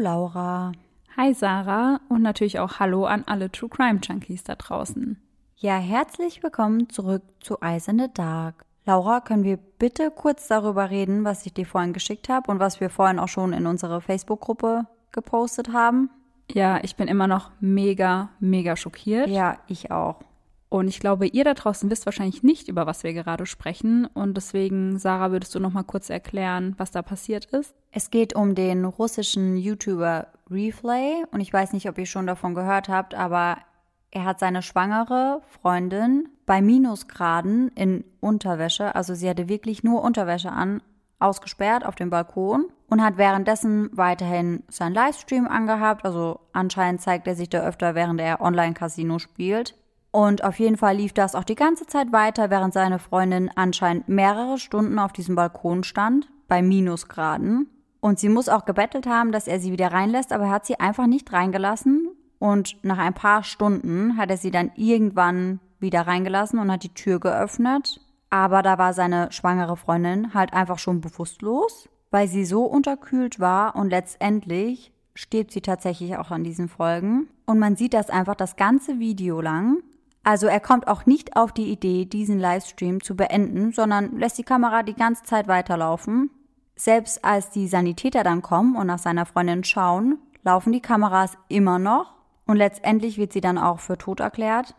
Laura. Hi Sarah und natürlich auch Hallo an alle True Crime Junkies da draußen. Ja, herzlich willkommen zurück zu Eyes in the Dark. Laura, können wir bitte kurz darüber reden, was ich dir vorhin geschickt habe und was wir vorhin auch schon in unsere Facebook-Gruppe gepostet haben? Ja, ich bin immer noch mega, mega schockiert. Ja, ich auch. Und ich glaube, ihr da draußen wisst wahrscheinlich nicht, über was wir gerade sprechen. Und deswegen, Sarah, würdest du noch mal kurz erklären, was da passiert ist? Es geht um den russischen YouTuber Reflay. Und ich weiß nicht, ob ihr schon davon gehört habt, aber er hat seine schwangere Freundin bei Minusgraden in Unterwäsche, also sie hatte wirklich nur Unterwäsche an, ausgesperrt auf dem Balkon und hat währenddessen weiterhin seinen Livestream angehabt. Also anscheinend zeigt er sich da öfter, während er Online-Casino spielt. Und auf jeden Fall lief das auch die ganze Zeit weiter, während seine Freundin anscheinend mehrere Stunden auf diesem Balkon stand, bei Minusgraden. Und sie muss auch gebettelt haben, dass er sie wieder reinlässt, aber er hat sie einfach nicht reingelassen. Und nach ein paar Stunden hat er sie dann irgendwann wieder reingelassen und hat die Tür geöffnet. Aber da war seine schwangere Freundin halt einfach schon bewusstlos, weil sie so unterkühlt war und letztendlich stirbt sie tatsächlich auch an diesen Folgen. Und man sieht das einfach das ganze Video lang. Also er kommt auch nicht auf die Idee, diesen Livestream zu beenden, sondern lässt die Kamera die ganze Zeit weiterlaufen. Selbst als die Sanitäter dann kommen und nach seiner Freundin schauen, laufen die Kameras immer noch und letztendlich wird sie dann auch für tot erklärt.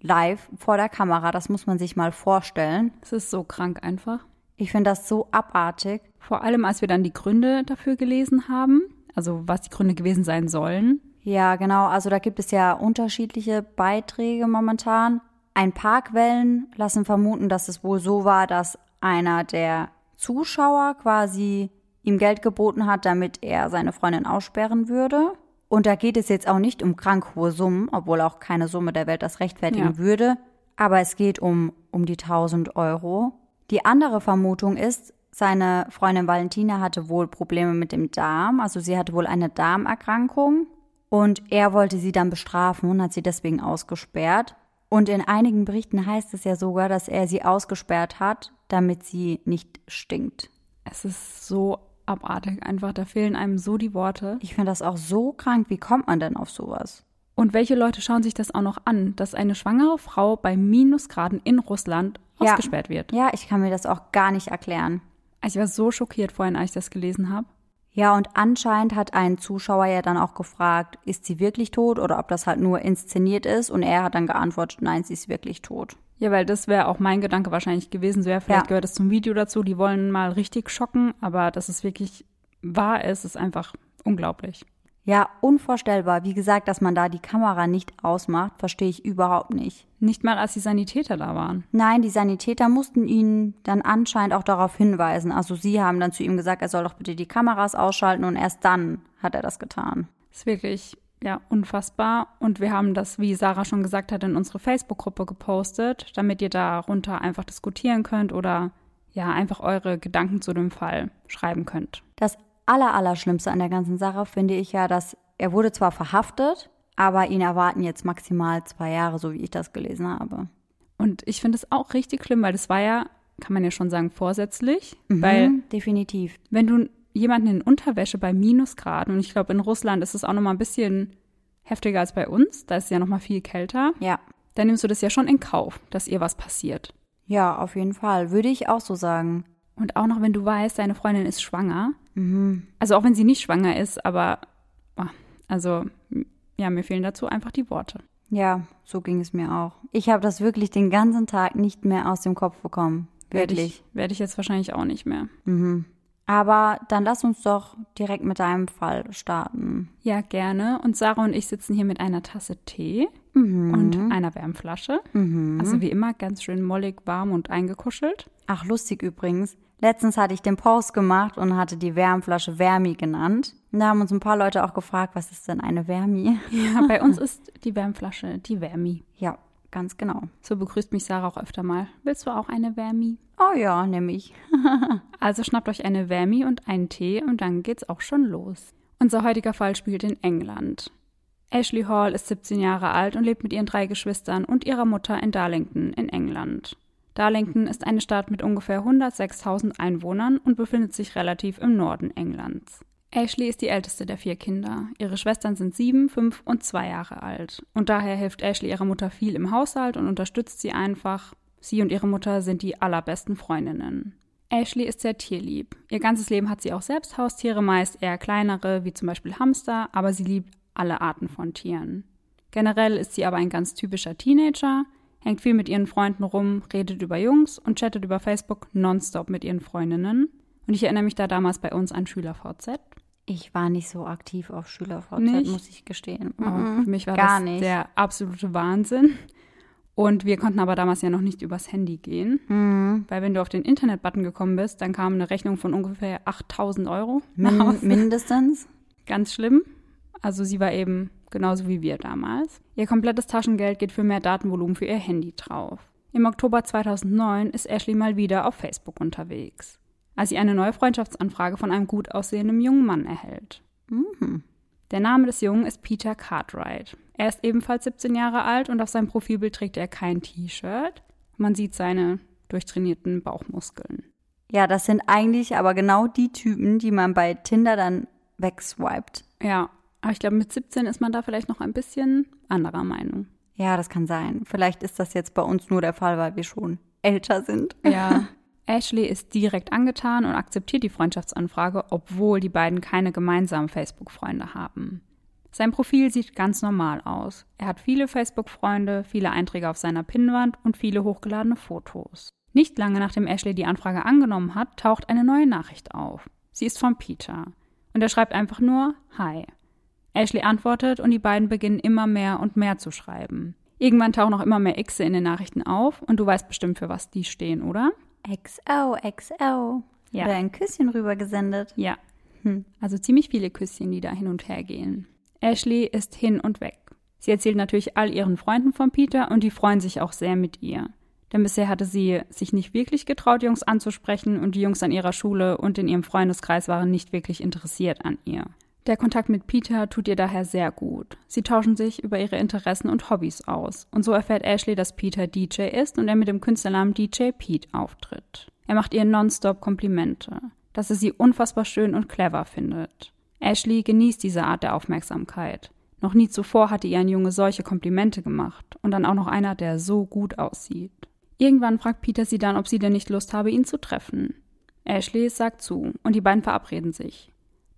Live vor der Kamera, das muss man sich mal vorstellen. Es ist so krank einfach. Ich finde das so abartig. Vor allem, als wir dann die Gründe dafür gelesen haben, also was die Gründe gewesen sein sollen. Ja, genau. Also da gibt es ja unterschiedliche Beiträge momentan. Ein paar Quellen lassen vermuten, dass es wohl so war, dass einer der Zuschauer quasi ihm Geld geboten hat, damit er seine Freundin aussperren würde. Und da geht es jetzt auch nicht um krank hohe Summen, obwohl auch keine Summe der Welt das rechtfertigen Ja. würde. Aber es geht um, um die 1000 Euro. Die andere Vermutung ist, seine Freundin Valentina hatte wohl Probleme mit dem Darm. Also sie hatte wohl eine Darmerkrankung. Und er wollte sie dann bestrafen und hat sie deswegen ausgesperrt. Und in einigen Berichten heißt es ja sogar, dass er sie ausgesperrt hat, damit sie nicht stinkt. Es ist so abartig einfach. Da fehlen einem so die Worte. Ich finde das auch so krank. Wie kommt man denn auf sowas? Und welche Leute schauen sich das auch noch an, dass eine schwangere Frau bei Minusgraden in Russland Ja. ausgesperrt wird? Ja, ich kann mir das auch gar nicht erklären. Ich war so schockiert vorhin, als ich das gelesen habe. Ja, und anscheinend hat ein Zuschauer ja dann auch gefragt, ist sie wirklich tot oder ob das halt nur inszeniert ist. Und er hat dann geantwortet, nein, sie ist wirklich tot. Ja, weil das wäre auch mein Gedanke wahrscheinlich gewesen. So, ja, vielleicht Ja. gehört es zum Video dazu. Die wollen mal richtig schocken, aber dass es wirklich wahr ist, ist einfach unglaublich. Ja, unvorstellbar. Wie gesagt, dass man da die Kamera nicht ausmacht, verstehe ich überhaupt nicht. Nicht mal, als die Sanitäter da waren. Nein, die Sanitäter mussten ihn dann anscheinend auch darauf hinweisen. Also sie haben dann zu ihm gesagt, er soll doch bitte die Kameras ausschalten und erst dann hat er das getan. Ist wirklich, ja, unfassbar. Und wir haben das, wie Sarah schon gesagt hat, in unsere Facebook-Gruppe gepostet, damit ihr darunter einfach diskutieren könnt oder ja, einfach eure Gedanken zu dem Fall schreiben könnt. Das Allerallerschlimmste an der ganzen Sache finde ich ja, dass er wurde zwar verhaftet, aber ihn erwarten jetzt maximal zwei Jahre, so wie ich das gelesen habe. Und ich finde es auch richtig schlimm, weil das war ja, kann man ja schon sagen, vorsätzlich. Weil Mhm, definitiv. wenn du jemanden in Unterwäsche bei Minusgraden, und ich glaube, in Russland ist es auch nochmal ein bisschen heftiger als bei uns, da ist es ja nochmal viel kälter, Ja. dann nimmst du das ja schon in Kauf, dass ihr was passiert. Ja, auf jeden Fall. Würde ich auch so sagen. Und auch noch, wenn du weißt, deine Freundin ist schwanger. Mhm. Also auch wenn sie nicht schwanger ist, aber also ja, mir fehlen dazu einfach die Worte. Ja, so ging es mir auch. Ich habe das wirklich den ganzen Tag nicht mehr aus dem Kopf bekommen. Werde Wirklich. ich, werde ich jetzt wahrscheinlich auch nicht mehr. Mhm. Aber dann lass uns doch direkt mit deinem Fall starten. Ja, gerne. Und Sarah und ich sitzen hier mit einer Tasse Tee Mhm. und einer Wärmflasche. Mhm. Also wie immer ganz schön mollig, warm und eingekuschelt. Ach, lustig übrigens. Letztens hatte ich den Post gemacht und hatte die Wärmflasche Wärmi genannt. Und da haben uns ein paar Leute auch gefragt, was ist denn eine Wärmi? Ja, bei uns ist die Wärmflasche die Wärmi. Ja, ganz genau. So begrüßt mich Sarah auch öfter mal. Willst du auch eine Wärmi? Oh ja, nämlich. Also schnappt euch eine Wärmi und einen Tee und dann geht's auch schon los. Unser heutiger Fall spielt in England. Ashley Hall ist 17 Jahre alt und lebt mit ihren drei Geschwistern und ihrer Mutter in Darlington in England. Darlington ist eine Stadt mit ungefähr 106.000 Einwohnern und befindet sich relativ im Norden Englands. Ashley ist die älteste der vier Kinder. Ihre Schwestern sind sieben, fünf und zwei Jahre alt. Und daher hilft Ashley ihrer Mutter viel im Haushalt und unterstützt sie einfach. Sie und ihre Mutter sind die allerbesten Freundinnen. Ashley ist sehr tierlieb. Ihr ganzes Leben hat sie auch selbst Haustiere, meist eher kleinere, wie zum Beispiel Hamster, aber sie liebt alle Arten von Tieren. Generell ist sie aber ein ganz typischer Teenager, hängt viel mit ihren Freunden rum, redet über Jungs und chattet über Facebook nonstop mit ihren Freundinnen. Und ich erinnere mich da damals bei uns an SchülerVZ. Ich war nicht so aktiv auf SchülerVZ, Nicht? muss ich gestehen. Mhm. für mich war Gar das nicht. der absolute Wahnsinn. Und wir konnten aber damals ja noch nicht übers Handy gehen, Mhm. weil wenn du auf den Internet-Button gekommen bist, dann kam eine Rechnung von ungefähr 8000 Euro. Min mindestens. Ganz schlimm. Also sie war eben genauso wie wir damals. Ihr komplettes Taschengeld geht für mehr Datenvolumen für ihr Handy drauf. Im Oktober 2009 ist Ashley mal wieder auf Facebook unterwegs, als sie eine neue Freundschaftsanfrage von einem gut aussehenden jungen Mann erhält. Mhm. Der Name des Jungen ist Peter Cartwright. Er ist ebenfalls 17 Jahre alt und auf seinem Profilbild trägt er kein T-Shirt. Man sieht seine durchtrainierten Bauchmuskeln. Ja, das sind eigentlich aber genau die Typen, die man bei Tinder dann wegswiped. Ja, aber ich glaube, mit 17 ist man da vielleicht noch ein bisschen anderer Meinung. Ja, das kann sein. Vielleicht ist das jetzt bei uns nur der Fall, weil wir schon älter sind. Ja. Ashley ist direkt angetan und akzeptiert die Freundschaftsanfrage, obwohl die beiden keine gemeinsamen Facebook-Freunde haben. Sein Profil sieht ganz normal aus. Er hat viele Facebook-Freunde, viele Einträge auf seiner Pinnwand und viele hochgeladene Fotos. Nicht lange nachdem Ashley die Anfrage angenommen hat, taucht eine neue Nachricht auf. Sie ist von Peter. Und er schreibt einfach nur Hi. Ashley antwortet und die beiden beginnen immer mehr und mehr zu schreiben. Irgendwann tauchen auch immer mehr Xe in den Nachrichten auf und du weißt bestimmt, für was die stehen, oder? XO, XO. Ja. Oder ein Küsschen rübergesendet. Ja. Hm. Also ziemlich viele Küsschen, die da hin und her gehen. Ashley ist hin und weg. Sie erzählt natürlich all ihren Freunden von Peter und die freuen sich auch sehr mit ihr. Denn bisher hatte sie sich nicht wirklich getraut, Jungs anzusprechen und die Jungs an ihrer Schule und in ihrem Freundeskreis waren nicht wirklich interessiert an ihr. Der Kontakt mit Peter tut ihr daher sehr gut. Sie tauschen sich über ihre Interessen und Hobbys aus. Und so erfährt Ashley, dass Peter DJ ist und er mit dem Künstlernamen DJ Pete auftritt. Er macht ihr nonstop Komplimente, dass er sie unfassbar schön und clever findet. Ashley genießt diese Art der Aufmerksamkeit. Noch nie zuvor hatte ihr ein Junge solche Komplimente gemacht und dann auch noch einer, der so gut aussieht. Irgendwann fragt Peter sie dann, ob sie denn nicht Lust habe, ihn zu treffen. Ashley sagt zu und die beiden verabreden sich.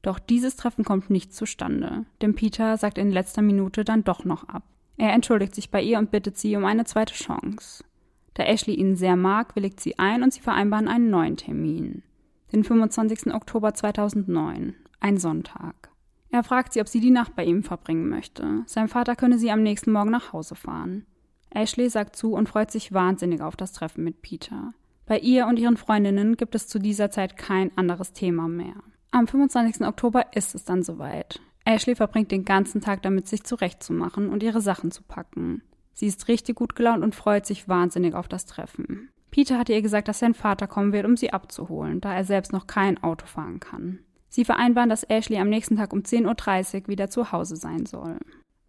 Doch dieses Treffen kommt nicht zustande, denn Peter sagt in letzter Minute dann doch noch ab. Er entschuldigt sich bei ihr und bittet sie um eine zweite Chance. Da Ashley ihn sehr mag, willigt sie ein und sie vereinbaren einen neuen Termin. Den 25. Oktober 2009, ein Sonntag. Er fragt sie, ob sie die Nacht bei ihm verbringen möchte. Sein Vater könne sie am nächsten Morgen nach Hause fahren. Ashley sagt zu und freut sich wahnsinnig auf das Treffen mit Peter. Bei ihr und ihren Freundinnen gibt es zu dieser Zeit kein anderes Thema mehr. Am 25. Oktober ist es dann soweit. Ashley verbringt den ganzen Tag damit, sich zurechtzumachen und ihre Sachen zu packen. Sie ist richtig gut gelaunt und freut sich wahnsinnig auf das Treffen. Peter hatte ihr gesagt, dass sein Vater kommen wird, um sie abzuholen, da er selbst noch kein Auto fahren kann. Sie vereinbaren, dass Ashley am nächsten Tag um 10.30 Uhr wieder zu Hause sein soll.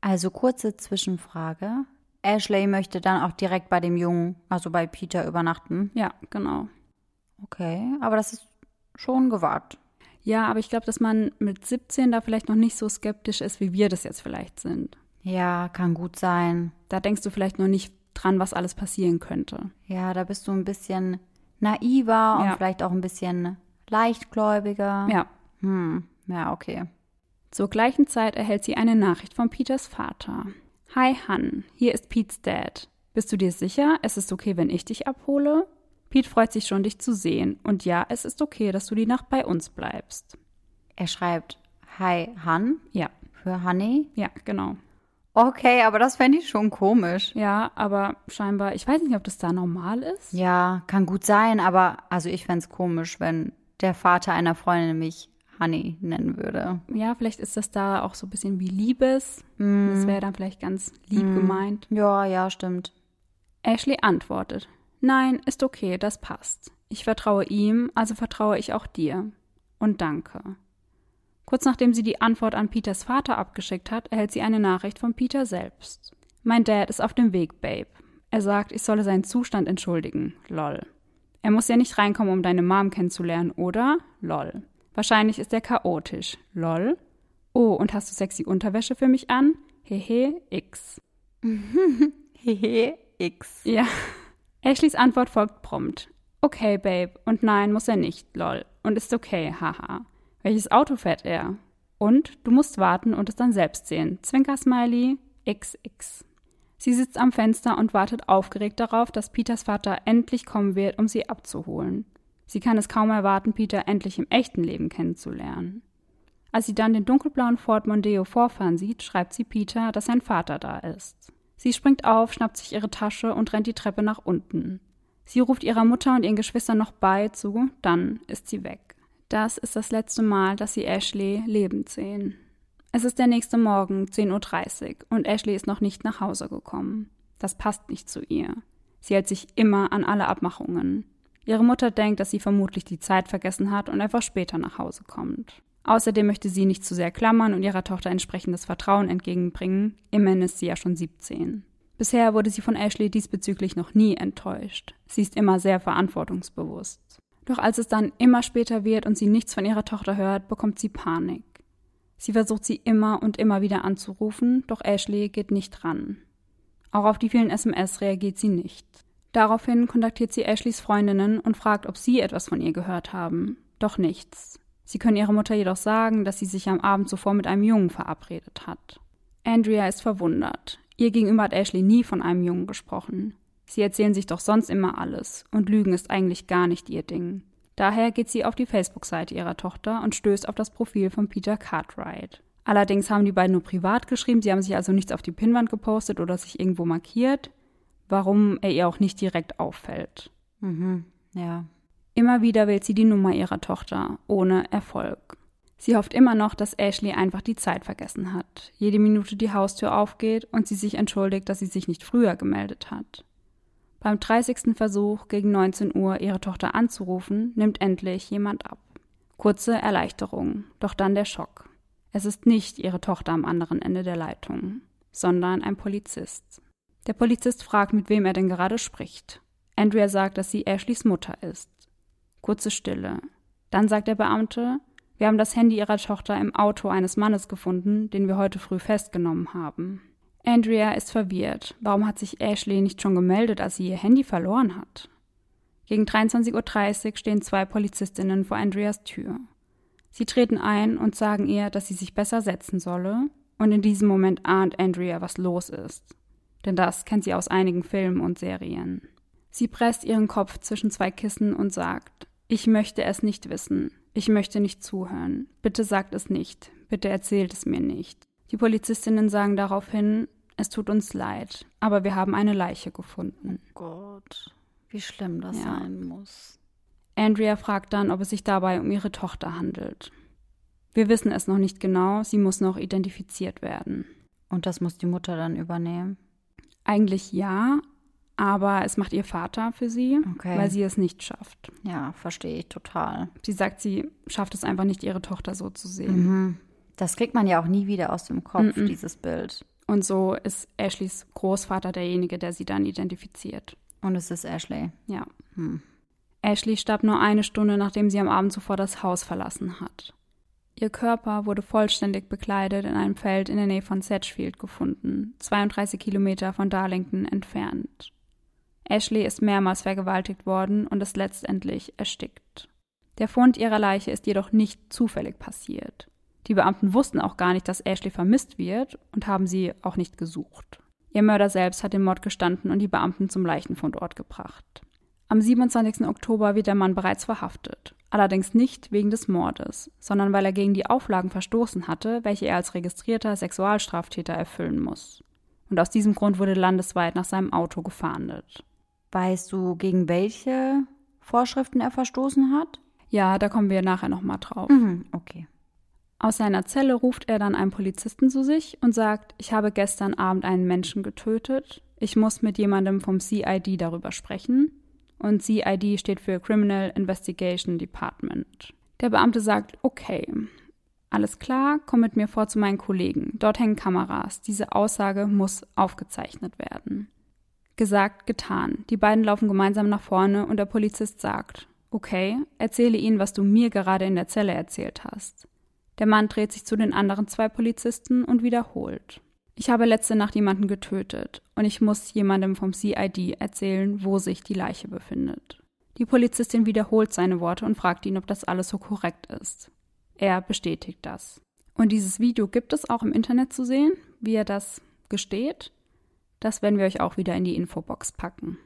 Also kurze Zwischenfrage. Ashley möchte dann auch direkt bei dem Jungen, also bei Peter, übernachten. Ja, genau. Okay, aber das ist schon gewagt. Ja, aber ich glaube, dass man mit 17 da vielleicht noch nicht so skeptisch ist, wie wir das jetzt vielleicht sind. Ja, kann gut sein. Da denkst du vielleicht noch nicht dran, was alles passieren könnte. Ja, da bist du ein bisschen naiver und Ja. vielleicht auch ein bisschen leichtgläubiger. Ja. Hm, ja, okay. Zur gleichen Zeit erhält sie eine Nachricht von Peters Vater. Hi Han, hier ist Pete's Dad. Bist du dir sicher, es ist okay, wenn ich dich abhole? Pete freut sich schon, dich zu sehen. Und ja, es ist okay, dass du die Nacht bei uns bleibst. Er schreibt Hi Han Ja, für Honey. ja, genau. Okay, aber das fände ich schon komisch. Ja, aber scheinbar, ich weiß nicht, ob das da normal ist. Ja, kann gut sein, aber also ich fände es komisch, wenn der Vater einer Freundin mich Honey nennen würde. Ja, vielleicht ist das da auch so ein bisschen wie Liebes. Das wäre dann vielleicht ganz lieb gemeint. Ja, ja, stimmt. Ashley antwortet: Nein, ist okay, das passt. Ich vertraue ihm, also vertraue ich auch dir. Und danke. Kurz nachdem sie die Antwort an Peters Vater abgeschickt hat, erhält sie eine Nachricht von Peter selbst. Mein Dad ist auf dem Weg, Babe. Er sagt, ich solle seinen Zustand entschuldigen. Lol. Er muss ja nicht reinkommen, um deine Mom kennenzulernen, oder? Lol. Wahrscheinlich ist er chaotisch. Lol. Oh, und hast du sexy Unterwäsche für mich an? Hehe, X. Hehe, X. Ja. Ashleys Antwort folgt prompt. Okay, Babe. Und nein, muss er nicht, lol. Und ist okay, haha. Welches Auto fährt er? Und du musst warten und es dann selbst sehen. Zwinker-Smiley, XX. Sie sitzt am Fenster und wartet aufgeregt darauf, dass Peters Vater endlich kommen wird, um sie abzuholen. Sie kann es kaum erwarten, Peter endlich im echten Leben kennenzulernen. Als sie dann den dunkelblauen Ford Mondeo vorfahren sieht, schreibt sie Peter, dass sein Vater da ist. Sie springt auf, schnappt sich ihre Tasche und rennt die Treppe nach unten. Sie ruft ihrer Mutter und ihren Geschwistern noch bei zu, dann ist sie weg. Das ist das letzte Mal, dass sie Ashley lebend sehen. Es ist der nächste Morgen, 10.30 Uhr, und Ashley ist noch nicht nach Hause gekommen. Das passt nicht zu ihr. Sie hält sich immer an alle Abmachungen. Ihre Mutter denkt, dass sie vermutlich die Zeit vergessen hat und einfach später nach Hause kommt. Außerdem möchte sie nicht zu sehr klammern und ihrer Tochter entsprechendes Vertrauen entgegenbringen. Immerhin ist sie ja schon 17. Bisher wurde sie von Ashley diesbezüglich noch nie enttäuscht. Sie ist immer sehr verantwortungsbewusst. Doch als es dann immer später wird und sie nichts von ihrer Tochter hört, bekommt sie Panik. Sie versucht sie immer und immer wieder anzurufen, doch Ashley geht nicht ran. Auch auf die vielen SMS reagiert sie nicht. Daraufhin kontaktiert sie Ashleys Freundinnen und fragt, ob sie etwas von ihr gehört haben. Doch nichts. Sie können ihrer Mutter jedoch sagen, dass sie sich am Abend zuvor mit einem Jungen verabredet hat. Andrea ist verwundert. Ihr gegenüber hat Ashley nie von einem Jungen gesprochen. Sie erzählen sich doch sonst immer alles, und Lügen ist eigentlich gar nicht ihr Ding. Daher geht sie auf die Facebook-Seite ihrer Tochter und stößt auf das Profil von Peter Cartwright. Allerdings haben die beiden nur privat geschrieben, sie haben sich also nichts auf die Pinnwand gepostet oder sich irgendwo markiert warum er ihr auch nicht direkt auffällt. Mhm, ja. Immer wieder wählt sie die Nummer ihrer Tochter, ohne Erfolg. Sie hofft immer noch, dass Ashley einfach die Zeit vergessen hat, jede Minute die Haustür aufgeht und sie sich entschuldigt, dass sie sich nicht früher gemeldet hat. Beim 30. Versuch, gegen 19 Uhr ihre Tochter anzurufen, nimmt endlich jemand ab. Kurze Erleichterung, doch dann der Schock. Es ist nicht ihre Tochter am anderen Ende der Leitung, sondern ein Polizist. Der Polizist fragt, mit wem er denn gerade spricht. Andrea sagt, dass sie Ashleys Mutter ist. Kurze Stille. Dann sagt der Beamte, wir haben das Handy ihrer Tochter im Auto eines Mannes gefunden, den wir heute früh festgenommen haben. Andrea ist verwirrt. Warum hat sich Ashley nicht schon gemeldet, als sie ihr Handy verloren hat? Gegen 23.30 Uhr stehen zwei Polizistinnen vor Andreas Tür. Sie treten ein und sagen ihr, dass sie sich besser setzen solle, und in diesem Moment ahnt Andrea, was los ist denn das kennt sie aus einigen Filmen und Serien. Sie presst ihren Kopf zwischen zwei Kissen und sagt, ich möchte es nicht wissen, ich möchte nicht zuhören, bitte sagt es nicht, bitte erzählt es mir nicht. Die Polizistinnen sagen daraufhin, es tut uns leid, aber wir haben eine Leiche gefunden. Oh Gott, wie schlimm das ja. sein muss. Andrea fragt dann, ob es sich dabei um ihre Tochter handelt. Wir wissen es noch nicht genau, sie muss noch identifiziert werden. Und das muss die Mutter dann übernehmen? Eigentlich ja, aber es macht ihr Vater für sie, okay. weil sie es nicht schafft. Ja, verstehe ich total. Sie sagt, sie schafft es einfach nicht, ihre Tochter so zu sehen. Mhm. Das kriegt man ja auch nie wieder aus dem Kopf, mhm. dieses Bild. Und so ist Ashleys Großvater derjenige, der sie dann identifiziert. Und es ist Ashley. Ja. Hm. Ashley starb nur eine Stunde, nachdem sie am Abend zuvor das Haus verlassen hat. Ihr Körper wurde vollständig bekleidet in einem Feld in der Nähe von Sedgefield gefunden, 32 Kilometer von Darlington entfernt. Ashley ist mehrmals vergewaltigt worden und ist letztendlich erstickt. Der Fund ihrer Leiche ist jedoch nicht zufällig passiert. Die Beamten wussten auch gar nicht, dass Ashley vermisst wird und haben sie auch nicht gesucht. Ihr Mörder selbst hat den Mord gestanden und die Beamten zum Leichenfundort gebracht. Am 27. Oktober wird der Mann bereits verhaftet, allerdings nicht wegen des Mordes, sondern weil er gegen die Auflagen verstoßen hatte, welche er als registrierter Sexualstraftäter erfüllen muss. Und aus diesem Grund wurde landesweit nach seinem Auto gefahndet. Weißt du, gegen welche Vorschriften er verstoßen hat? Ja, da kommen wir nachher nochmal drauf. Mhm, okay. Aus seiner Zelle ruft er dann einen Polizisten zu sich und sagt, ich habe gestern Abend einen Menschen getötet, ich muss mit jemandem vom CID darüber sprechen und CID steht für Criminal Investigation Department. Der Beamte sagt, okay, alles klar, komm mit mir vor zu meinen Kollegen. Dort hängen Kameras. Diese Aussage muss aufgezeichnet werden. Gesagt, getan. Die beiden laufen gemeinsam nach vorne und der Polizist sagt, Okay, erzähle ihnen, was du mir gerade in der Zelle erzählt hast. Der Mann dreht sich zu den anderen zwei Polizisten und wiederholt. Ich habe letzte Nacht jemanden getötet und ich muss jemandem vom CID erzählen, wo sich die Leiche befindet. Die Polizistin wiederholt seine Worte und fragt ihn, ob das alles so korrekt ist. Er bestätigt das. Und dieses Video gibt es auch im Internet zu sehen, wie er das gesteht. Das werden wir euch auch wieder in die Infobox packen.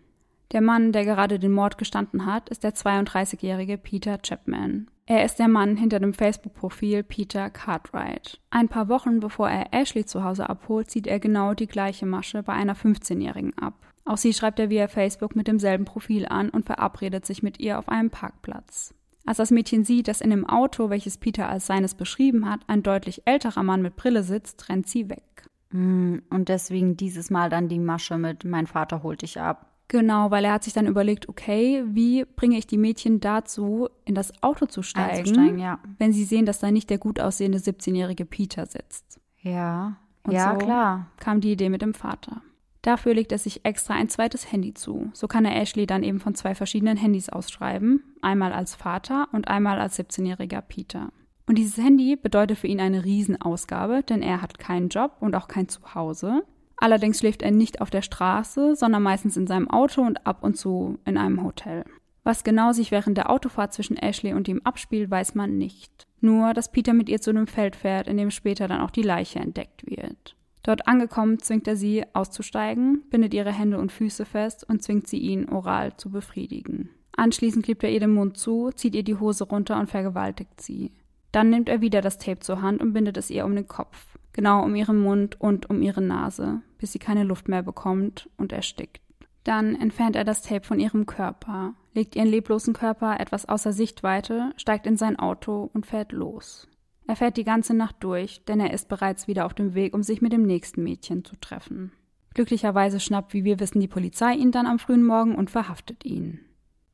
Der Mann, der gerade den Mord gestanden hat, ist der 32-jährige Peter Chapman. Er ist der Mann hinter dem Facebook-Profil Peter Cartwright. Ein paar Wochen bevor er Ashley zu Hause abholt, zieht er genau die gleiche Masche bei einer 15-Jährigen ab. Auch sie schreibt er via Facebook mit demselben Profil an und verabredet sich mit ihr auf einem Parkplatz. Als das Mädchen sieht, dass in dem Auto, welches Peter als seines beschrieben hat, ein deutlich älterer Mann mit Brille sitzt, rennt sie weg. Mm, und deswegen dieses Mal dann die Masche mit Mein Vater holt dich ab. Genau, weil er hat sich dann überlegt, okay, wie bringe ich die Mädchen dazu, in das Auto zu steigen, ja. wenn sie sehen, dass da nicht der gut aussehende 17-jährige Peter sitzt. Ja, Und ja, so klar. kam die Idee mit dem Vater. Dafür legt er sich extra ein zweites Handy zu. So kann er Ashley dann eben von zwei verschiedenen Handys ausschreiben, einmal als Vater und einmal als 17-jähriger Peter. Und dieses Handy bedeutet für ihn eine Riesenausgabe, denn er hat keinen Job und auch kein Zuhause. Allerdings schläft er nicht auf der Straße, sondern meistens in seinem Auto und ab und zu in einem Hotel. Was genau sich während der Autofahrt zwischen Ashley und ihm abspielt, weiß man nicht. Nur, dass Peter mit ihr zu einem Feld fährt, in dem später dann auch die Leiche entdeckt wird. Dort angekommen zwingt er sie auszusteigen, bindet ihre Hände und Füße fest und zwingt sie ihn oral zu befriedigen. Anschließend klebt er ihr den Mund zu, zieht ihr die Hose runter und vergewaltigt sie. Dann nimmt er wieder das Tape zur Hand und bindet es ihr um den Kopf genau um ihren Mund und um ihre Nase, bis sie keine Luft mehr bekommt und erstickt. Dann entfernt er das Tape von ihrem Körper, legt ihren leblosen Körper etwas außer Sichtweite, steigt in sein Auto und fährt los. Er fährt die ganze Nacht durch, denn er ist bereits wieder auf dem Weg, um sich mit dem nächsten Mädchen zu treffen. Glücklicherweise schnappt, wie wir wissen, die Polizei ihn dann am frühen Morgen und verhaftet ihn.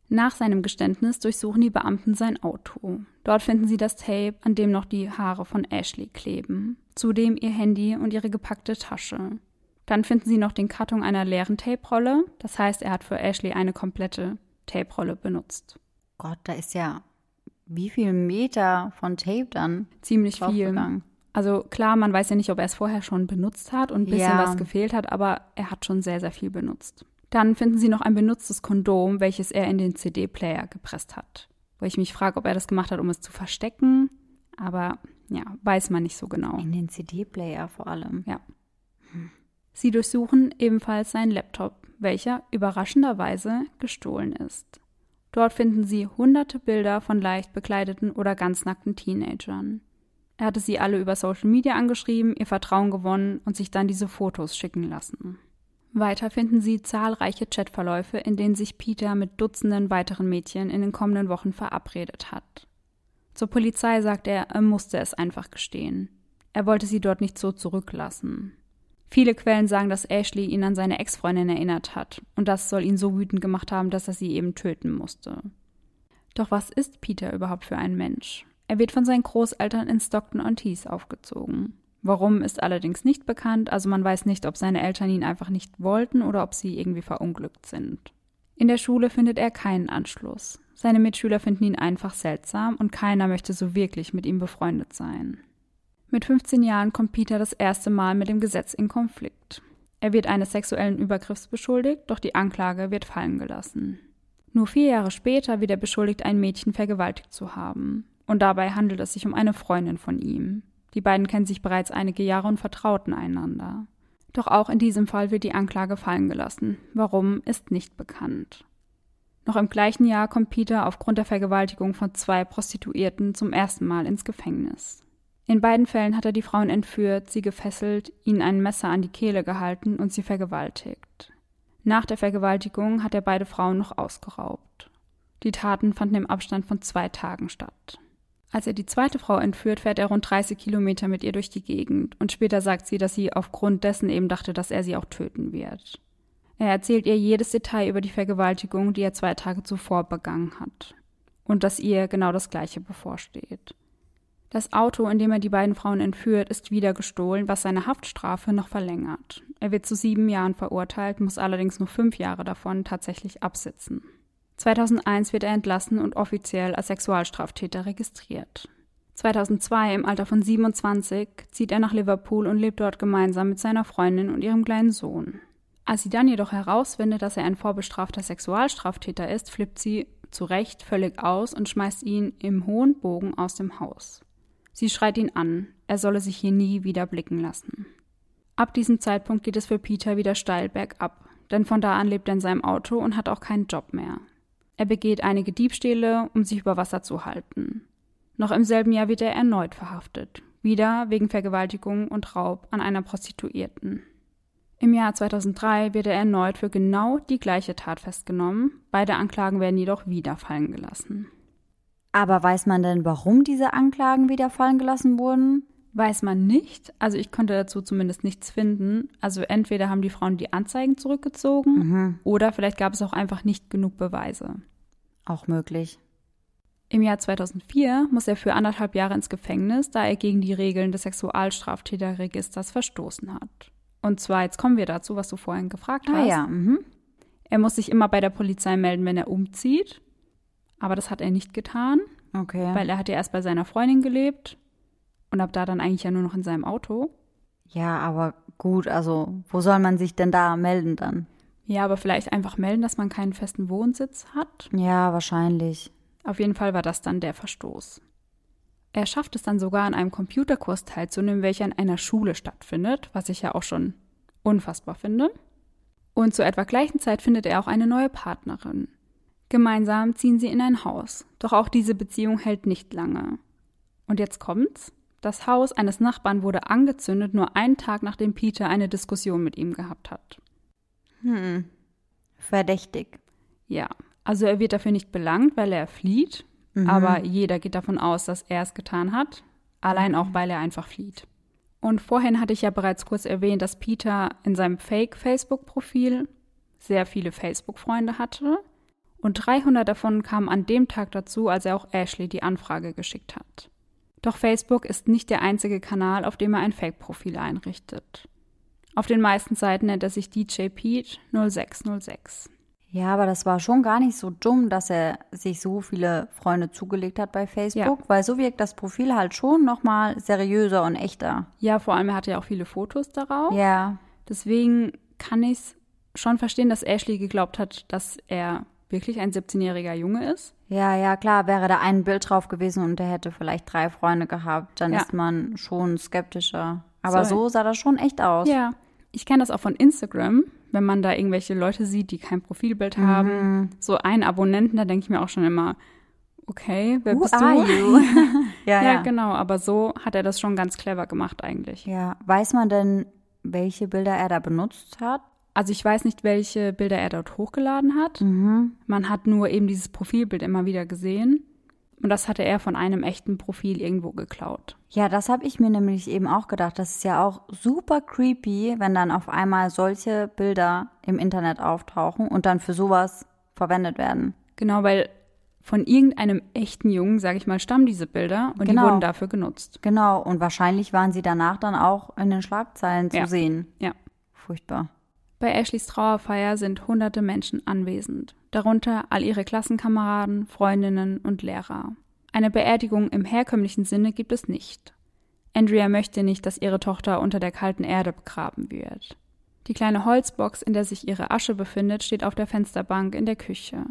Nach seinem Geständnis durchsuchen die Beamten sein Auto. Dort finden sie das Tape, an dem noch die Haare von Ashley kleben. Zudem ihr Handy und ihre gepackte Tasche. Dann finden sie noch den Karton einer leeren Tape-Rolle. Das heißt, er hat für Ashley eine komplette Tape-Rolle benutzt. Gott, da ist ja wie viel Meter von Tape dann? Ziemlich viel. Also klar, man weiß ja nicht, ob er es vorher schon benutzt hat und ein bisschen Ja. was gefehlt hat, aber er hat schon sehr, sehr viel benutzt. Dann finden sie noch ein benutztes Kondom, welches er in den CD-Player gepresst hat. Wo ich mich frage, ob er das gemacht hat, um es zu verstecken. Aber ja, weiß man nicht so genau. In den CD-Player vor allem. Ja. Sie durchsuchen ebenfalls seinen Laptop, welcher überraschenderweise gestohlen ist. Dort finden sie hunderte Bilder von leicht bekleideten oder ganz nackten Teenagern. Er hatte sie alle über Social Media angeschrieben, ihr Vertrauen gewonnen und sich dann diese Fotos schicken lassen. Weiter finden sie zahlreiche Chatverläufe, in denen sich Peter mit Dutzenden weiteren Mädchen in den kommenden Wochen verabredet hat. Zur Polizei sagt er, er musste es einfach gestehen. Er wollte sie dort nicht so zurücklassen. Viele Quellen sagen, dass Ashley ihn an seine Ex-Freundin erinnert hat, und das soll ihn so wütend gemacht haben, dass er sie eben töten musste. Doch was ist Peter überhaupt für ein Mensch? Er wird von seinen Großeltern in Stockton-on-Tees aufgezogen. Warum ist allerdings nicht bekannt, also man weiß nicht, ob seine Eltern ihn einfach nicht wollten oder ob sie irgendwie verunglückt sind. In der Schule findet er keinen Anschluss. Seine Mitschüler finden ihn einfach seltsam und keiner möchte so wirklich mit ihm befreundet sein. Mit 15 Jahren kommt Peter das erste Mal mit dem Gesetz in Konflikt. Er wird eines sexuellen Übergriffs beschuldigt, doch die Anklage wird fallen gelassen. Nur vier Jahre später wird er beschuldigt, ein Mädchen vergewaltigt zu haben. Und dabei handelt es sich um eine Freundin von ihm. Die beiden kennen sich bereits einige Jahre und vertrauten einander. Doch auch in diesem Fall wird die Anklage fallen gelassen. Warum, ist nicht bekannt. Noch im gleichen Jahr kommt Peter aufgrund der Vergewaltigung von zwei Prostituierten zum ersten Mal ins Gefängnis. In beiden Fällen hat er die Frauen entführt, sie gefesselt, ihnen ein Messer an die Kehle gehalten und sie vergewaltigt. Nach der Vergewaltigung hat er beide Frauen noch ausgeraubt. Die Taten fanden im Abstand von zwei Tagen statt. Als er die zweite Frau entführt, fährt er rund 30 Kilometer mit ihr durch die Gegend und später sagt sie, dass sie aufgrund dessen eben dachte, dass er sie auch töten wird. Er erzählt ihr jedes Detail über die Vergewaltigung, die er zwei Tage zuvor begangen hat. Und dass ihr genau das gleiche bevorsteht. Das Auto, in dem er die beiden Frauen entführt, ist wieder gestohlen, was seine Haftstrafe noch verlängert. Er wird zu sieben Jahren verurteilt, muss allerdings nur fünf Jahre davon tatsächlich absitzen. 2001 wird er entlassen und offiziell als Sexualstraftäter registriert. 2002, im Alter von 27, zieht er nach Liverpool und lebt dort gemeinsam mit seiner Freundin und ihrem kleinen Sohn. Als sie dann jedoch herausfindet, dass er ein vorbestrafter Sexualstraftäter ist, flippt sie zu Recht völlig aus und schmeißt ihn im hohen Bogen aus dem Haus. Sie schreit ihn an, er solle sich hier nie wieder blicken lassen. Ab diesem Zeitpunkt geht es für Peter wieder steil bergab, denn von da an lebt er in seinem Auto und hat auch keinen Job mehr. Er begeht einige Diebstähle, um sich über Wasser zu halten. Noch im selben Jahr wird er erneut verhaftet, wieder wegen Vergewaltigung und Raub an einer Prostituierten. Im Jahr 2003 wird er erneut für genau die gleiche Tat festgenommen, beide Anklagen werden jedoch wieder fallen gelassen. Aber weiß man denn, warum diese Anklagen wieder fallen gelassen wurden? Weiß man nicht. Also ich konnte dazu zumindest nichts finden. Also entweder haben die Frauen die Anzeigen zurückgezogen Mhm. oder vielleicht gab es auch einfach nicht genug Beweise. Auch möglich. Im Jahr 2004 muss er für anderthalb Jahre ins Gefängnis, da er gegen die Regeln des Sexualstraftäterregisters verstoßen hat. Und zwar, jetzt kommen wir dazu, was du vorhin gefragt Ah hast. ja, mhm. Er muss sich immer bei der Polizei melden, wenn er umzieht. Aber das hat er nicht getan, Okay. weil er hat ja erst bei seiner Freundin gelebt und ab da dann eigentlich ja nur noch in seinem Auto. ja, aber gut, also wo soll man sich denn da melden dann? Ja, aber vielleicht einfach melden, dass man keinen festen Wohnsitz hat. Ja, wahrscheinlich. Auf jeden Fall war das dann der Verstoß. Er schafft es dann sogar an einem Computerkurs teilzunehmen, welcher in einer Schule stattfindet, was ich ja auch schon unfassbar finde. Und zur etwa gleichen Zeit findet er auch eine neue Partnerin. Gemeinsam ziehen sie in ein Haus, doch auch diese Beziehung hält nicht lange. Und jetzt kommt's. Das Haus eines Nachbarn wurde angezündet, nur einen Tag nachdem Peter eine Diskussion mit ihm gehabt hat. Hm. Verdächtig. Ja, also er wird dafür nicht belangt, weil er flieht, Mhm. aber jeder geht davon aus, dass er es getan hat, allein auch, weil er einfach flieht. Und vorhin hatte ich ja bereits kurz erwähnt, dass Peter in seinem Fake-Facebook-Profil sehr viele Facebook-Freunde hatte und 300 davon kamen an dem Tag dazu, als er auch Ashley die Anfrage geschickt hat. Doch Facebook ist nicht der einzige Kanal, auf dem er ein Fake-Profil einrichtet. Auf den meisten Seiten nennt er sich DJ Pete 0606. Ja, aber das war schon gar nicht so dumm, dass er sich so viele Freunde zugelegt hat bei Facebook, weil so wirkt das Profil halt schon nochmal seriöser und echter. Ja, vor allem, er hatte ja auch viele Fotos darauf. Ja, Deswegen kann ich es schon verstehen, dass Ashley geglaubt hat, dass er wirklich ein 17-jähriger Junge ist. ja, ja, klar, wäre da ein Bild drauf gewesen und er hätte vielleicht drei Freunde gehabt, dann Ja. ist man schon skeptischer. Aber So. so sah das schon echt aus. Ja. Ich kenne das auch von Instagram, wenn man da irgendwelche Leute sieht, die kein Profilbild haben. So einen Abonnenten, da denke ich mir auch schon immer, okay, wer Who bist are du? you? ja, ja, ja. genau, aber so hat er das schon ganz clever gemacht eigentlich. Ja, weiß man denn, welche Bilder er da benutzt hat? Also ich weiß nicht, welche Bilder er dort hochgeladen hat. Mhm. Man hat nur eben dieses Profilbild immer wieder gesehen. Und das hatte er von einem echten Profil irgendwo geklaut. Ja, das habe ich mir nämlich eben auch gedacht. Das ist ja auch super creepy, wenn dann auf einmal solche Bilder im Internet auftauchen und dann für sowas verwendet werden. Genau, weil von irgendeinem echten Jungen, sage ich mal, stammen diese Bilder und Genau. die wurden dafür genutzt. Genau, und wahrscheinlich waren sie danach dann auch in den Schlagzeilen zu Ja. sehen. Ja. Furchtbar. Bei Ashleys Trauerfeier sind hunderte Menschen anwesend, darunter all ihre Klassenkameraden, Freundinnen und Lehrer. Eine Beerdigung im herkömmlichen Sinne gibt es nicht. Andrea möchte nicht, dass ihre Tochter unter der kalten Erde begraben wird. Die kleine Holzbox, in der sich ihre Asche befindet, steht auf der Fensterbank in der Küche.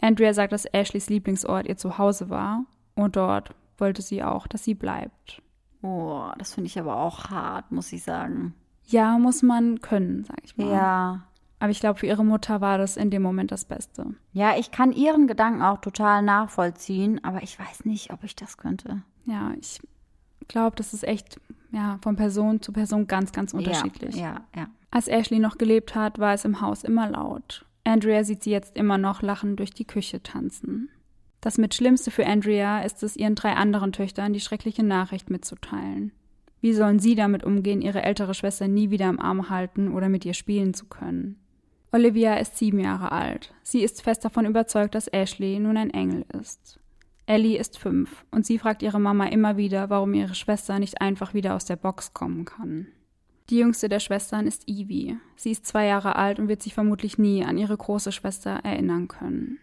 Andrea sagt, dass Ashleys Lieblingsort ihr Zuhause war und dort wollte sie auch, dass sie bleibt. Oh, das finde ich aber auch hart, muss ich sagen. Ja, muss man können, sag ich mal. Ja. Aber ich glaube, für ihre Mutter war das in dem Moment das Beste. Ja, ich kann ihren Gedanken auch total nachvollziehen, aber ich weiß nicht, ob ich das könnte. Ja, ich glaube, das ist echt ja, von Person zu Person ganz, ganz unterschiedlich. Ja, ja, ja. Als Ashley noch gelebt hat, war es im Haus immer laut. Andrea sieht sie jetzt immer noch lachend durch die Küche tanzen. Das mit Schlimmste für Andrea ist es, ihren drei anderen Töchtern die schreckliche Nachricht mitzuteilen. Wie sollen sie damit umgehen, ihre ältere Schwester nie wieder im Arm halten oder mit ihr spielen zu können? Olivia ist sieben Jahre alt. Sie ist fest davon überzeugt, dass Ashley nun ein Engel ist. Ellie ist fünf und sie fragt ihre Mama immer wieder, warum ihre Schwester nicht einfach wieder aus der Box kommen kann. Die jüngste der Schwestern ist Evie. Sie ist zwei Jahre alt und wird sich vermutlich nie an ihre große Schwester erinnern können.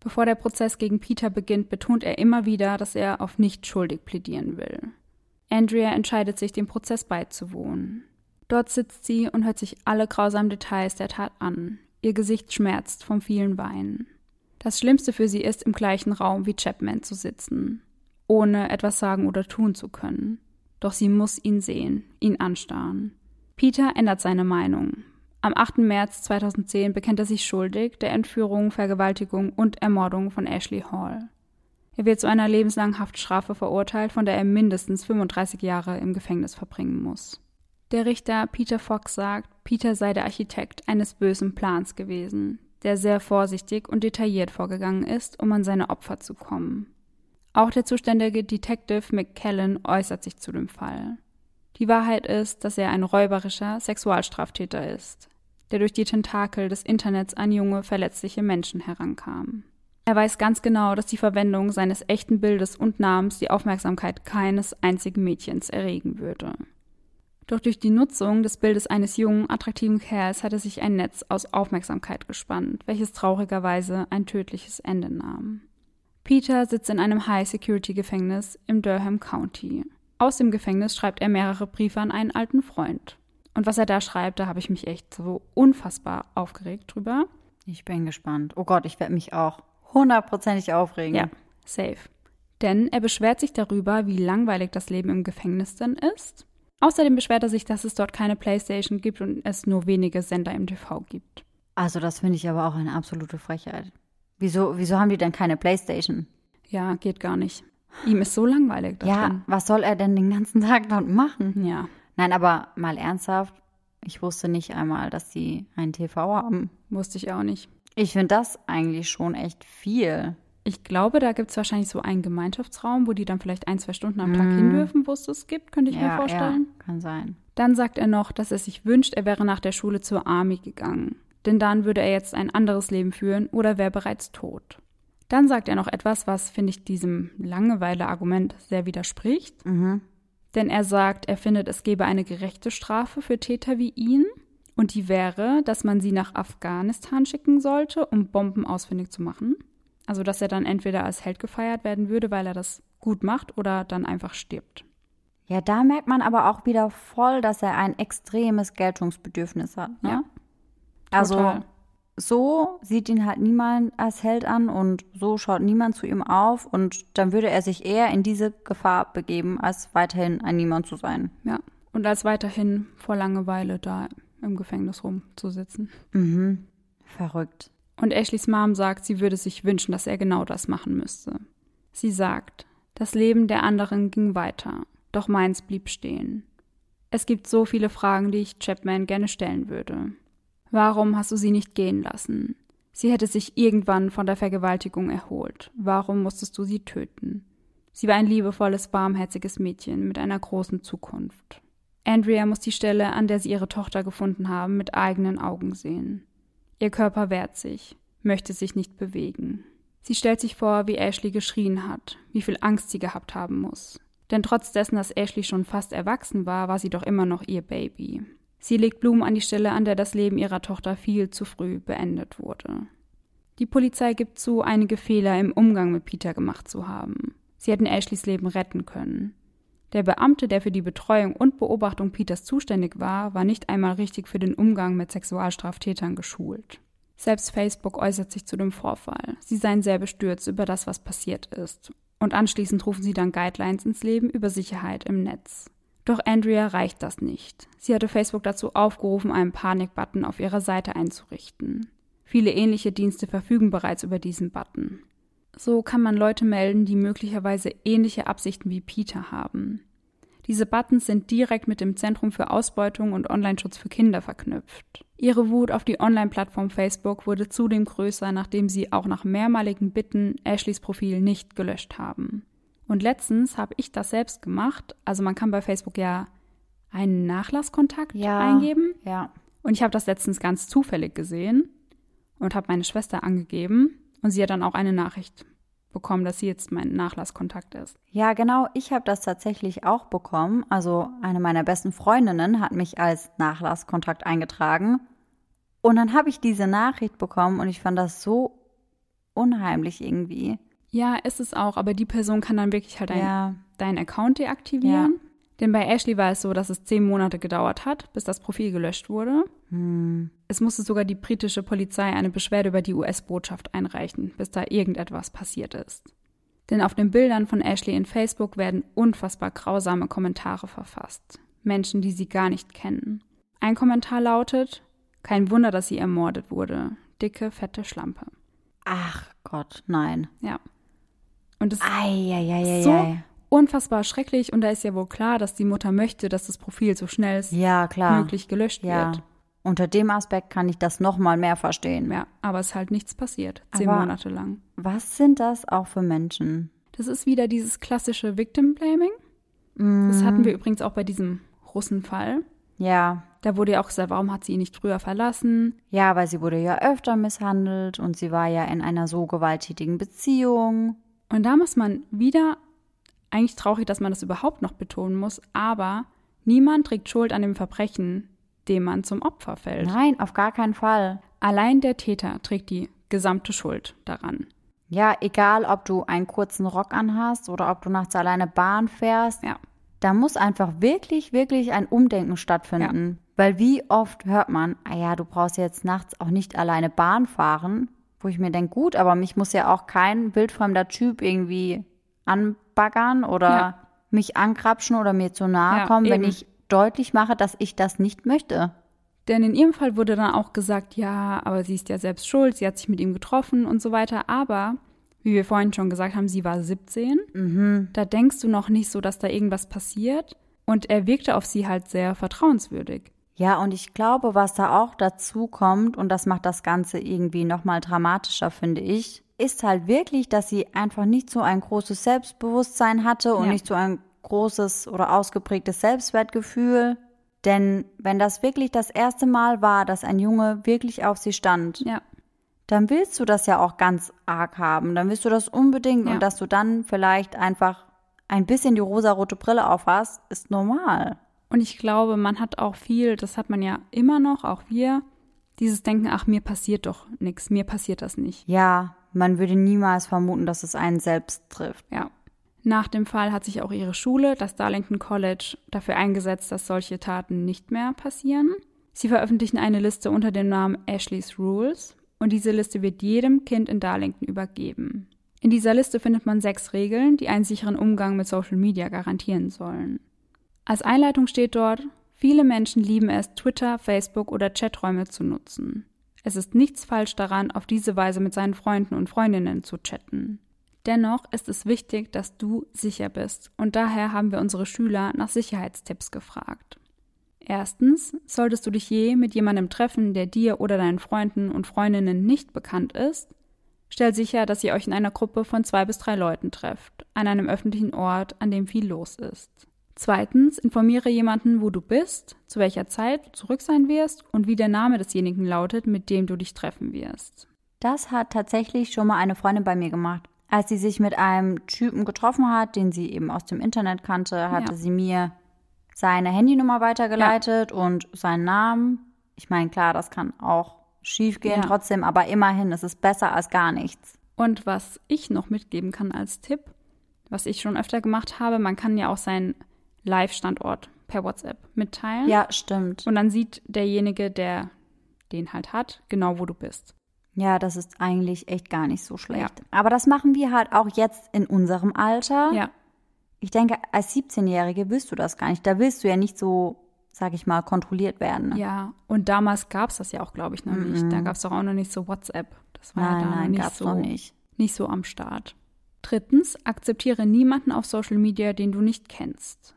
Bevor der Prozess gegen Peter beginnt, betont er immer wieder, dass er auf nicht schuldig plädieren will. Andrea entscheidet sich, dem Prozess beizuwohnen. Dort sitzt sie und hört sich alle grausamen Details der Tat an. Ihr Gesicht schmerzt vom vielen Weinen. Das Schlimmste für sie ist, im gleichen Raum wie Chapman zu sitzen, ohne etwas sagen oder tun zu können. Doch sie muss ihn sehen, ihn anstarren. Peter ändert seine Meinung. Am 8. März 2010 bekennt er sich schuldig der Entführung, Vergewaltigung und Ermordung von Ashley Hall. Er wird zu einer lebenslangen Haftstrafe verurteilt, von der er mindestens 35 Jahre im Gefängnis verbringen muss. Der Richter Peter Fox sagt, Peter sei der Architekt eines bösen Plans gewesen, der sehr vorsichtig und detailliert vorgegangen ist, um an seine Opfer zu kommen. Auch der zuständige Detective McKellen äußert sich zu dem Fall. Die Wahrheit ist, dass er ein räuberischer Sexualstraftäter ist, der durch die Tentakel des Internets an junge, verletzliche Menschen herankam. Er weiß ganz genau, dass die Verwendung seines echten Bildes und Namens die Aufmerksamkeit keines einzigen Mädchens erregen würde. Doch durch die Nutzung des Bildes eines jungen, attraktiven Kerls hatte sich ein Netz aus Aufmerksamkeit gespannt, welches traurigerweise ein tödliches Ende nahm. Peter sitzt in einem High-Security-Gefängnis im Durham County. Aus dem Gefängnis schreibt er mehrere Briefe an einen alten Freund. Und was er da schreibt, da habe ich mich echt so unfassbar aufgeregt drüber. Ich bin gespannt. Oh Gott, ich werde mich auch hundertprozentig aufregen. Ja, safe. Denn er beschwert sich darüber, wie langweilig das Leben im Gefängnis denn ist Außerdem beschwert er sich, dass es dort keine Playstation gibt und es nur wenige Sender im TV gibt. Also das finde ich aber auch eine absolute Frechheit. Wieso, wieso haben die denn keine Playstation? Ja, geht gar nicht. Ihm ist so langweilig da Ja, drin. was soll er denn den ganzen Tag dort machen? Ja. Nein, aber mal ernsthaft, ich wusste nicht einmal, dass sie einen TV haben. Wusste ich auch nicht. Ich finde das eigentlich schon echt viel. Ich glaube, da gibt es wahrscheinlich so einen Gemeinschaftsraum, wo die dann vielleicht ein, zwei Stunden am Tag mm. hin dürfen, wo es das gibt, könnte ich ja, mir vorstellen. Ja, kann sein. Dann sagt er noch, dass er sich wünscht, er wäre nach der Schule zur Army gegangen. Denn dann würde er jetzt ein anderes Leben führen oder wäre bereits tot. Dann sagt er noch etwas, was, finde ich, diesem Langeweile-Argument sehr widerspricht. Mhm. Denn er sagt, er findet, es gebe eine gerechte Strafe für Täter wie ihn. Und die wäre, dass man sie nach Afghanistan schicken sollte, um Bomben ausfindig zu machen. Also, dass er dann entweder als Held gefeiert werden würde, weil er das gut macht, oder dann einfach stirbt. Ja, da merkt man aber auch wieder voll, dass er ein extremes Geltungsbedürfnis hat. Ne? Ja. Also, so sieht ihn halt niemand als Held an und so schaut niemand zu ihm auf und dann würde er sich eher in diese Gefahr begeben, als weiterhin ein Niemand zu sein. Ja, und als weiterhin vor Langeweile da im Gefängnis rumzusitzen. Mhm. Verrückt. Und Ashleys Mom sagt, sie würde sich wünschen, dass er genau das machen müsste. Sie sagt, das Leben der anderen ging weiter, doch meins blieb stehen. Es gibt so viele Fragen, die ich Chapman gerne stellen würde. Warum hast du sie nicht gehen lassen? Sie hätte sich irgendwann von der Vergewaltigung erholt. Warum musstest du sie töten? Sie war ein liebevolles, barmherziges Mädchen mit einer großen Zukunft. Andrea muss die Stelle, an der sie ihre Tochter gefunden haben, mit eigenen Augen sehen. Ihr Körper wehrt sich, möchte sich nicht bewegen. Sie stellt sich vor, wie Ashley geschrien hat, wie viel Angst sie gehabt haben muss. Denn trotz dessen, dass Ashley schon fast erwachsen war, war sie doch immer noch ihr Baby. Sie legt Blumen an die Stelle, an der das Leben ihrer Tochter viel zu früh beendet wurde. Die Polizei gibt zu, einige Fehler im Umgang mit Peter gemacht zu haben. Sie hätten Ashleys Leben retten können. Der Beamte, der für die Betreuung und Beobachtung Peters zuständig war, war nicht einmal richtig für den Umgang mit Sexualstraftätern geschult. Selbst Facebook äußert sich zu dem Vorfall. Sie seien sehr bestürzt über das, was passiert ist. Und anschließend rufen sie dann Guidelines ins Leben über Sicherheit im Netz. Doch Andrea reicht das nicht. Sie hatte Facebook dazu aufgerufen, einen Panikbutton auf ihrer Seite einzurichten. Viele ähnliche Dienste verfügen bereits über diesen Button. So kann man Leute melden, die möglicherweise ähnliche Absichten wie Peter haben. Diese Buttons sind direkt mit dem Zentrum für Ausbeutung und Online-Schutz für Kinder verknüpft. Ihre Wut auf die Online-Plattform Facebook wurde zudem größer, nachdem sie auch nach mehrmaligen Bitten Ashleys Profil nicht gelöscht haben. Und letztens habe ich das selbst gemacht. Also man kann bei Facebook ja einen Nachlasskontakt ja, eingeben. Ja. Und ich habe das letztens ganz zufällig gesehen und habe meine Schwester angegeben und sie hat dann auch eine Nachricht bekommen, dass sie jetzt mein Nachlasskontakt ist. Ja, genau. Ich habe das tatsächlich auch bekommen. Also eine meiner besten Freundinnen hat mich als Nachlasskontakt eingetragen. Und dann habe ich diese Nachricht bekommen und ich fand das so unheimlich irgendwie. Ja, ist es auch, aber die Person kann dann wirklich halt dein, Ja, deinen Account deaktivieren. Denn bei Ashley war es so, dass es zehn Monate gedauert hat, bis das Profil gelöscht wurde. hm. Es musste sogar die britische Polizei eine Beschwerde über die US-Botschaft einreichen, bis da irgendetwas passiert ist. Denn auf den Bildern von Ashley in Facebook werden unfassbar grausame Kommentare verfasst. Menschen, die sie gar nicht kennen. Ein Kommentar lautet, kein Wunder, dass sie ermordet wurde. Dicke, fette Schlampe. ach Gott, nein. Ja. Und es ist so unfassbar schrecklich und da ist ja wohl klar, dass die Mutter möchte, dass das Profil so schnell Ja, klar. möglich gelöscht Ja. wird. Unter dem Aspekt kann ich das noch mal mehr verstehen. Ja, aber es ist halt nichts passiert. Zehn Aber- Monate lang. Was sind das auch für Menschen? Das ist wieder dieses klassische Victim Blaming. Das hatten wir übrigens auch bei diesem Russenfall. Ja, Da wurde ja auch gesagt, warum hat sie ihn nicht früher verlassen? ja, weil sie wurde ja öfter misshandelt und sie war ja in einer so gewalttätigen Beziehung. Und da muss man wieder, eigentlich traurig, dass man das überhaupt noch betonen muss, aber niemand trägt Schuld an dem Verbrechen, dem man zum Opfer fällt. Nein, auf gar keinen Fall. Allein der Täter trägt die gesamte Schuld daran. Ja, egal, ob du einen kurzen Rock anhast oder ob du nachts alleine Bahn fährst, Ja. da muss einfach wirklich, wirklich ein Umdenken stattfinden. Weil wie oft hört man, ah ja, du brauchst jetzt nachts auch nicht alleine Bahn fahren, wo ich mir denke, gut, aber mich muss ja auch kein wildfremder Typ irgendwie anbaggern oder Ja. mich ankrapschen oder mir zu nahe Ja, kommen, wenn eben. ich deutlich mache, dass ich das nicht möchte. Denn in ihrem Fall wurde dann auch gesagt, ja, aber sie ist ja selbst schuld, sie hat sich mit ihm getroffen und so weiter. Aber, wie wir vorhin schon gesagt haben, sie war 17. Mhm. Da denkst du noch nicht so, dass da irgendwas passiert. Und er wirkte auf sie halt sehr vertrauenswürdig. Ja, und ich glaube, was da auch dazu kommt, und das macht das Ganze irgendwie nochmal dramatischer, finde ich, ist halt wirklich, dass sie einfach nicht so ein großes Selbstbewusstsein hatte und Ja. nicht so ein großes oder ausgeprägtes Selbstwertgefühl. Denn wenn das wirklich das erste Mal war, dass ein Junge wirklich auf sie stand, Ja. dann willst du das ja auch ganz arg haben. Dann willst du das unbedingt Ja. und dass du dann vielleicht einfach ein bisschen die rosarote Brille aufhast, ist normal. Und ich glaube, man hat auch viel, das hat man ja immer noch, auch wir, dieses Denken, ach, mir passiert doch nichts, mir passiert das nicht. Ja, man würde niemals vermuten, dass es einen selbst trifft. Ja. Nach dem Fall hat sich auch ihre Schule, das Darlington College, dafür eingesetzt, dass solche Taten nicht mehr passieren. Sie veröffentlichen eine Liste unter dem Namen Ashley's Rules und diese Liste wird jedem Kind in Darlington übergeben. In dieser Liste findet man sechs Regeln, die einen sicheren Umgang mit Social Media garantieren sollen. Als Einleitung steht dort, viele Menschen lieben es, Twitter, Facebook oder Chaträume zu nutzen. Es ist nichts falsch daran, auf diese Weise mit seinen Freunden und Freundinnen zu chatten. Dennoch ist es wichtig, dass du sicher bist und daher haben wir unsere Schüler nach Sicherheitstipps gefragt. Erstens, solltest du dich je mit jemandem treffen, der dir oder deinen Freunden und Freundinnen nicht bekannt ist, stell sicher, dass ihr euch in einer Gruppe von zwei bis drei Leuten trefft, an einem öffentlichen Ort, an dem viel los ist. Zweitens, informiere jemanden, wo du bist, zu welcher Zeit du zurück sein wirst und wie der Name desjenigen lautet, mit dem du dich treffen wirst. Das hat tatsächlich schon mal eine Freundin bei mir gemacht. Als sie sich mit einem Typen getroffen hat, den sie eben aus dem Internet kannte, hatte Ja. sie mir seine Handynummer weitergeleitet und seinen Namen. Ich meine, klar, das kann auch schief gehen Ja. trotzdem, aber immerhin, es ist besser als gar nichts. Und was ich noch mitgeben kann als Tipp, was ich schon öfter gemacht habe, man kann ja auch seinen Live-Standort per WhatsApp mitteilen. Ja, stimmt. Und dann sieht derjenige, der den halt hat, genau wo du bist. Ja, das ist eigentlich echt gar nicht so schlecht. Aber das machen wir halt auch jetzt in unserem Alter. Ja, Ich denke, als 17-Jährige willst du das gar nicht. Da willst du ja nicht so, sag ich mal, kontrolliert werden. ja. Und damals gab es das ja auch, glaube ich, noch nicht. Da gab es doch auch noch nicht so WhatsApp. Das war ja Nein, da nein, nicht, gab's so, noch nicht. nicht so am Start. Drittens, akzeptiere niemanden auf Social Media, den du nicht kennst.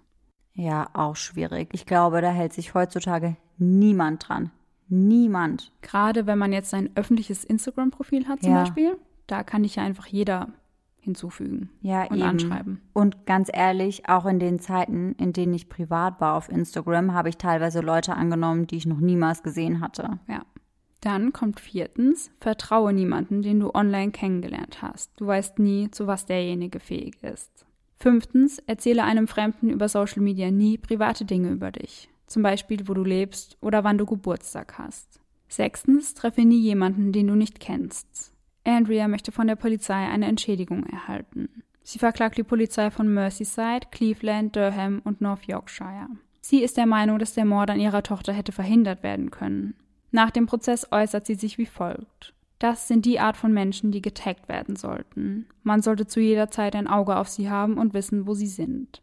Ja, auch schwierig. Ich glaube, da hält sich heutzutage niemand dran. Niemand. Gerade wenn man jetzt ein öffentliches Instagram-Profil hat zum Ja. Beispiel, da kann dich ja einfach jeder hinzufügen Ja, und eben. anschreiben. Und ganz ehrlich, auch in den Zeiten, in denen ich privat war auf Instagram, habe ich teilweise Leute angenommen, die ich noch niemals gesehen hatte. Ja. Dann kommt viertens, vertraue niemanden, den du online kennengelernt hast. Du weißt nie, zu was derjenige fähig ist. Fünftens, erzähle einem Fremden über Social Media nie private Dinge über dich. Zum Beispiel, wo du lebst oder wann du Geburtstag hast. Sechstens, treffe nie jemanden, den du nicht kennst. Andrea möchte von der Polizei eine Entschädigung erhalten. Sie verklagt die Polizei von Merseyside, Cleveland, Durham und North Yorkshire. Sie ist der Meinung, dass der Mord an ihrer Tochter hätte verhindert werden können. Nach dem Prozess äußert sie sich wie folgt. Das sind die Art von Menschen, die getaggt werden sollten. Man sollte zu jeder Zeit ein Auge auf sie haben und wissen, wo sie sind.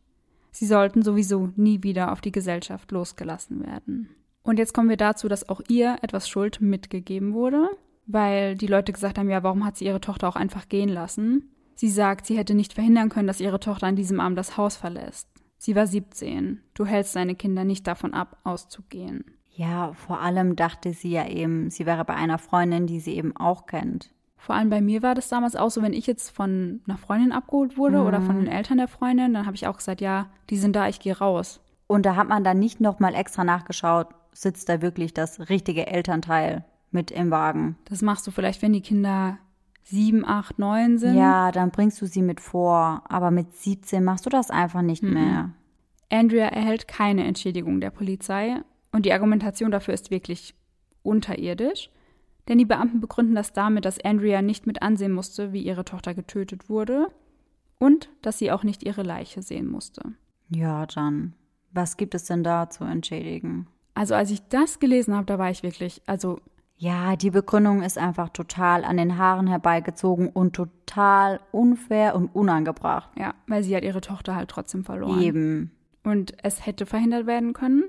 Sie sollten sowieso nie wieder auf die Gesellschaft losgelassen werden. Und jetzt kommen wir dazu, dass auch ihr etwas Schuld mitgegeben wurde, weil die Leute gesagt haben, ja, warum hat sie ihre Tochter auch einfach gehen lassen? Sie sagt, sie hätte nicht verhindern können, dass ihre Tochter an diesem Abend das Haus verlässt. Sie war 17. Du hältst deine Kinder nicht davon ab, auszugehen. Ja, vor allem dachte sie ja eben, sie wäre bei einer Freundin, die sie eben auch kennt. Vor allem bei mir war das damals auch so, wenn ich jetzt von einer Freundin abgeholt wurde mhm. oder von den Eltern der Freundin, dann habe ich auch gesagt, ja, die sind da, ich gehe raus. Und da hat man dann nicht nochmal extra nachgeschaut, sitzt da wirklich das richtige Elternteil mit im Wagen. Das machst du vielleicht, wenn die Kinder sieben, acht, neun sind. Ja, dann bringst du sie mit vor. Aber mit 17 machst du das einfach nicht mhm. mehr. Andrea erhält keine Entschädigung der Polizei und die Argumentation dafür ist wirklich unterirdisch. Denn die Beamten begründen das damit, dass Andrea nicht mit ansehen musste, wie ihre Tochter getötet wurde und dass sie auch nicht ihre Leiche sehen musste. Ja, dann. Was gibt es denn da zu entschädigen? Also als ich das gelesen habe, da war ich wirklich, also. Ja, die Begründung ist einfach total an den Haaren herbeigezogen und total unfair und unangebracht. Ja, weil sie hat ihre Tochter halt trotzdem verloren. Eben. Und es hätte verhindert werden können,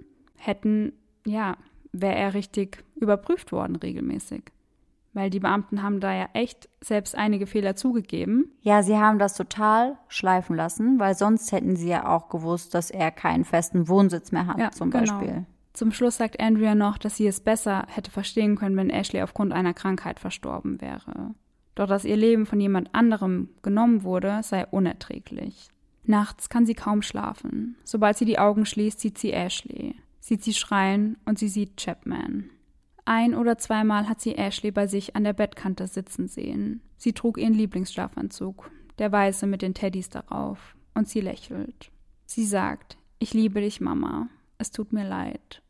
hätten, ja, wäre er richtig überprüft worden regelmäßig. Weil die Beamten haben da ja echt selbst einige Fehler zugegeben. Ja, sie haben das total schleifen lassen, weil sonst hätten sie ja auch gewusst, dass er keinen festen Wohnsitz mehr hat, ja, zum genau. Beispiel. Zum Schluss sagt Andrea noch, dass sie es besser hätte verstehen können, wenn Ashley aufgrund einer Krankheit verstorben wäre. Doch dass ihr Leben von jemand anderem genommen wurde, sei unerträglich. Nachts kann sie kaum schlafen. Sobald sie die Augen schließt, sieht sie Ashley, sieht sie schreien und sie sieht Chapman. Ein oder zweimal hat sie Ashley bei sich an der Bettkante sitzen sehen. Sie trug ihren Lieblingsschlafanzug, der weiße mit den Teddys darauf, und sie lächelt. Sie sagt, ich liebe dich, Mama. Es tut mir leid.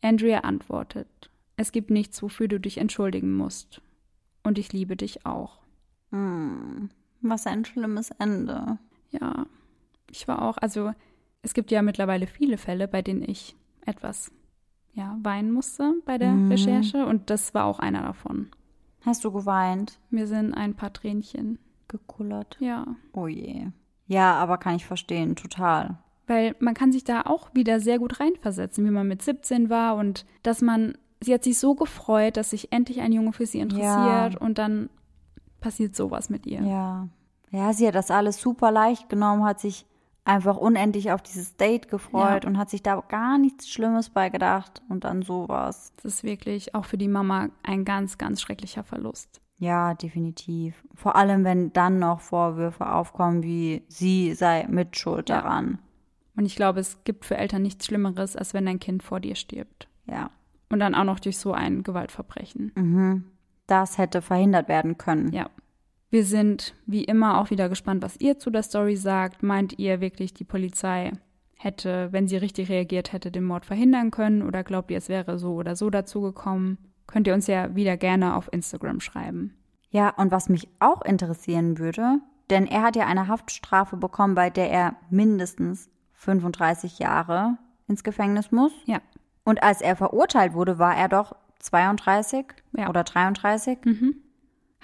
Andrea antwortet, es gibt nichts, wofür du dich entschuldigen musst. Und ich liebe dich auch. Hm, was ein schlimmes Ende. Ja, ich war auch, also es gibt ja mittlerweile viele Fälle, bei denen ich etwas, ja, weinen musste bei der mhm. Recherche und das war auch einer davon. Hast du geweint? Mir sind ein paar Tränchen gekullert. Ja. Oh je. Ja, aber kann ich verstehen, total. Weil man kann sich da auch wieder sehr gut reinversetzen, wie man mit 17 war und dass man, sie hat sich so gefreut, dass sich endlich ein Junge für sie interessiert ja. und dann passiert sowas mit ihr. Ja. Ja, sie hat das alles super leicht genommen, hat sich einfach unendlich auf dieses Date gefreut ja. und hat sich da gar nichts Schlimmes bei gedacht und dann sowas. Das ist wirklich auch für die Mama ein ganz, ganz schrecklicher Verlust. Ja, definitiv. Vor allem, wenn dann noch Vorwürfe aufkommen, wie sie sei mitschuld ja. daran. Und ich glaube, es gibt für Eltern nichts Schlimmeres, als wenn dein Kind vor dir stirbt. Ja. Und dann auch noch durch so ein Gewaltverbrechen. Mhm. Das hätte verhindert werden können. Ja. Wir sind wie immer auch wieder gespannt, was ihr zu der Story sagt. Meint ihr wirklich, die Polizei hätte, wenn sie richtig reagiert hätte, den Mord verhindern können? Oder glaubt ihr, es wäre so oder so dazu gekommen? Könnt ihr uns ja wieder gerne auf Instagram schreiben. Ja, und was mich auch interessieren würde, denn er hat ja eine Haftstrafe bekommen, bei der er mindestens 35 Jahre ins Gefängnis muss. Ja. Und als er verurteilt wurde, war er doch 32 ja. oder 33. Mhm.